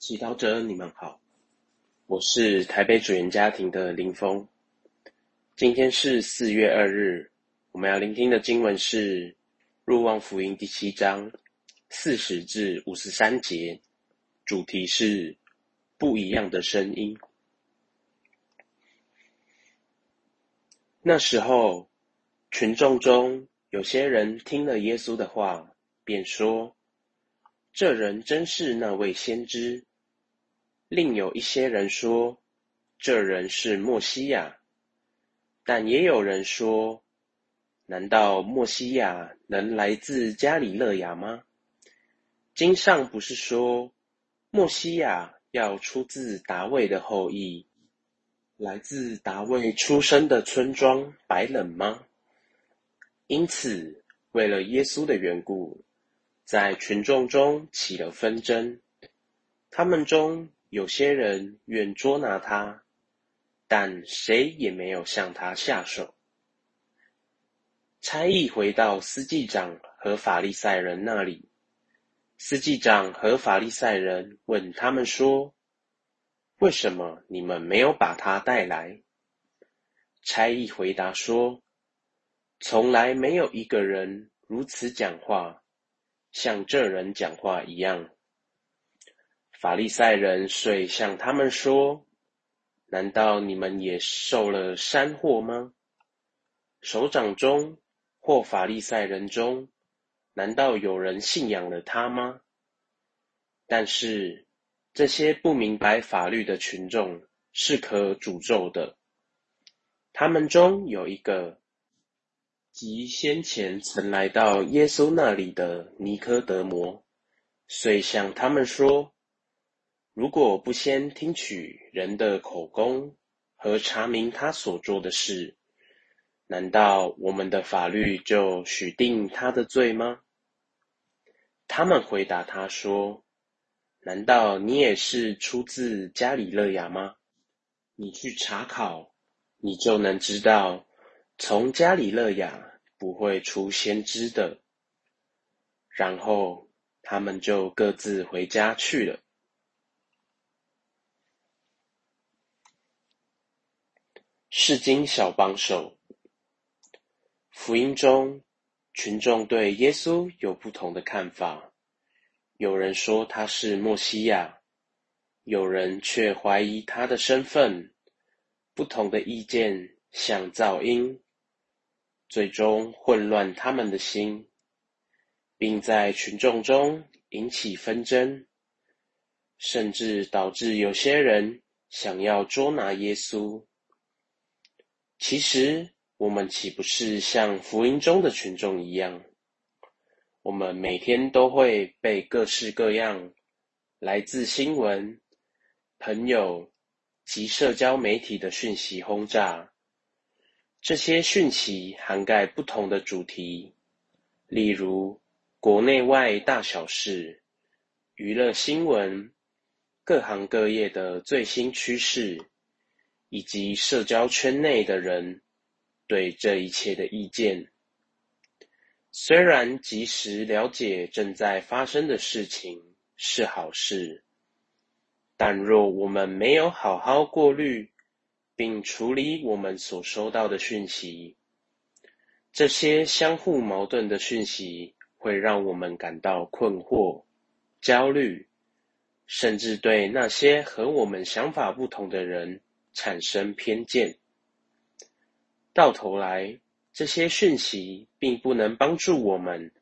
祈祷者，你们好，我是台北主言家庭的林峰。今天是四月二日，我们要聆听的经文是《入望福音》第七章四十至五十三节，主题是不一样的声音。那时候，群众中有些人听了耶稣的话，便说。这人真是那位先知。另有一些人说，这人是莫西亚。但也有人说，难道莫西亚能来自加里勒亚吗？经上不是说，莫西亚要出自达卫的后裔，来自达卫出生的村庄白冷吗？因此，为了耶稣的缘故。在群众中起了纷争，他们中有些人愿捉拿他，但谁也没有向他下手。差役回到司祭长和法利赛人那里，司祭长和法利赛人问他们说：“为什么你们没有把他带来？”差役回答说：“从来没有一个人如此讲话。”像这人讲话一样，法利赛人遂向他们说：“难道你们也受了山祸吗？首长中或法利赛人中，难道有人信仰了他吗？”但是这些不明白法律的群众是可诅咒的。他们中有一个。即先前曾来到耶稣那里的尼科德摩，遂向他们说：“如果不先听取人的口供和查明他所做的事，难道我们的法律就许定他的罪吗？”他们回答他说：“难道你也是出自加里勒亚吗？你去查考，你就能知道。”从加里勒亚不会出先知的，然后他们就各自回家去了。世经小帮手，福音中群众对耶稣有不同的看法，有人说他是墨西亚，有人却怀疑他的身份。不同的意见像噪音。最终混乱他们的心，并在群众中引起纷争，甚至导致有些人想要捉拿耶稣。其实，我们岂不是像福音中的群众一样？我们每天都会被各式各样来自新闻、朋友及社交媒体的讯息轰炸。这些讯息涵盖不同的主题，例如国内外大小事、娱乐新闻、各行各业的最新趋势，以及社交圈内的人对这一切的意见。虽然及时了解正在发生的事情是好事，但若我们没有好好过滤，并处理我们所收到的讯息，这些相互矛盾的讯息会让我们感到困惑、焦虑，甚至对那些和我们想法不同的人产生偏见。到头来，这些讯息并不能帮助我们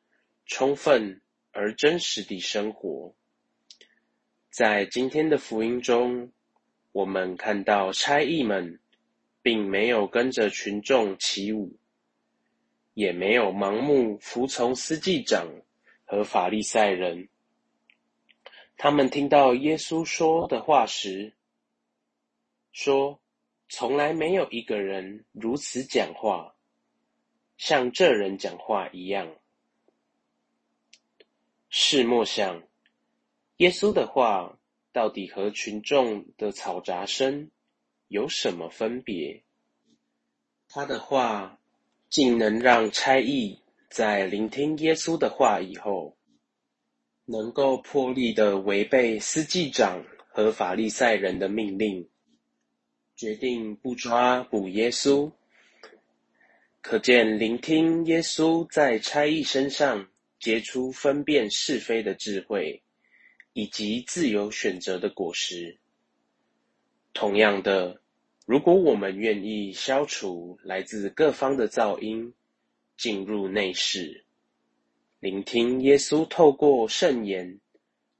充分而真实地生活。在今天的福音中。我们看到差役们并没有跟着群众起舞，也没有盲目服从司祭长和法利赛人。他们听到耶稣说的话时，说：“从来没有一个人如此讲话，像这人讲话一样。”是莫想，耶稣的话。到底和群众的嘈杂声有什么分别？他的话竟能让差役在聆听耶稣的话以后，能够破例的违背司祭长和法利赛人的命令，决定不抓捕耶稣。可见聆听耶稣在差役身上结出分辨是非的智慧，以及自由选择的果实。同样的，如果我们愿意消除来自各方的噪音，进入内室。聆听耶稣透过圣言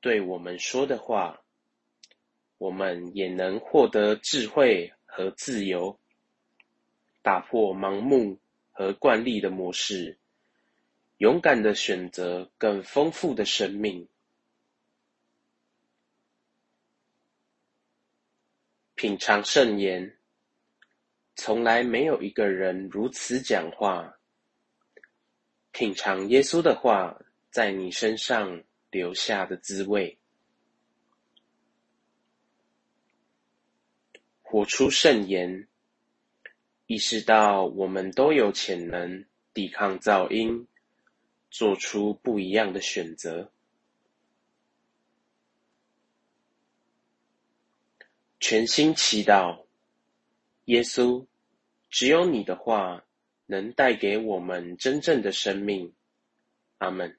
对我们说的话，我们也能获得智慧和自由，打破盲目和惯例的模式，勇敢的选择更丰富的生命。品尝圣言，从来没有一个人如此讲话。品尝耶稣的话在你身上留下的滋味，活出圣言，意识到我们都有潜能抵抗噪音，做出不一样的选择。全心祈祷，耶稣，只有你的话。能带给我们真正的生命，阿门。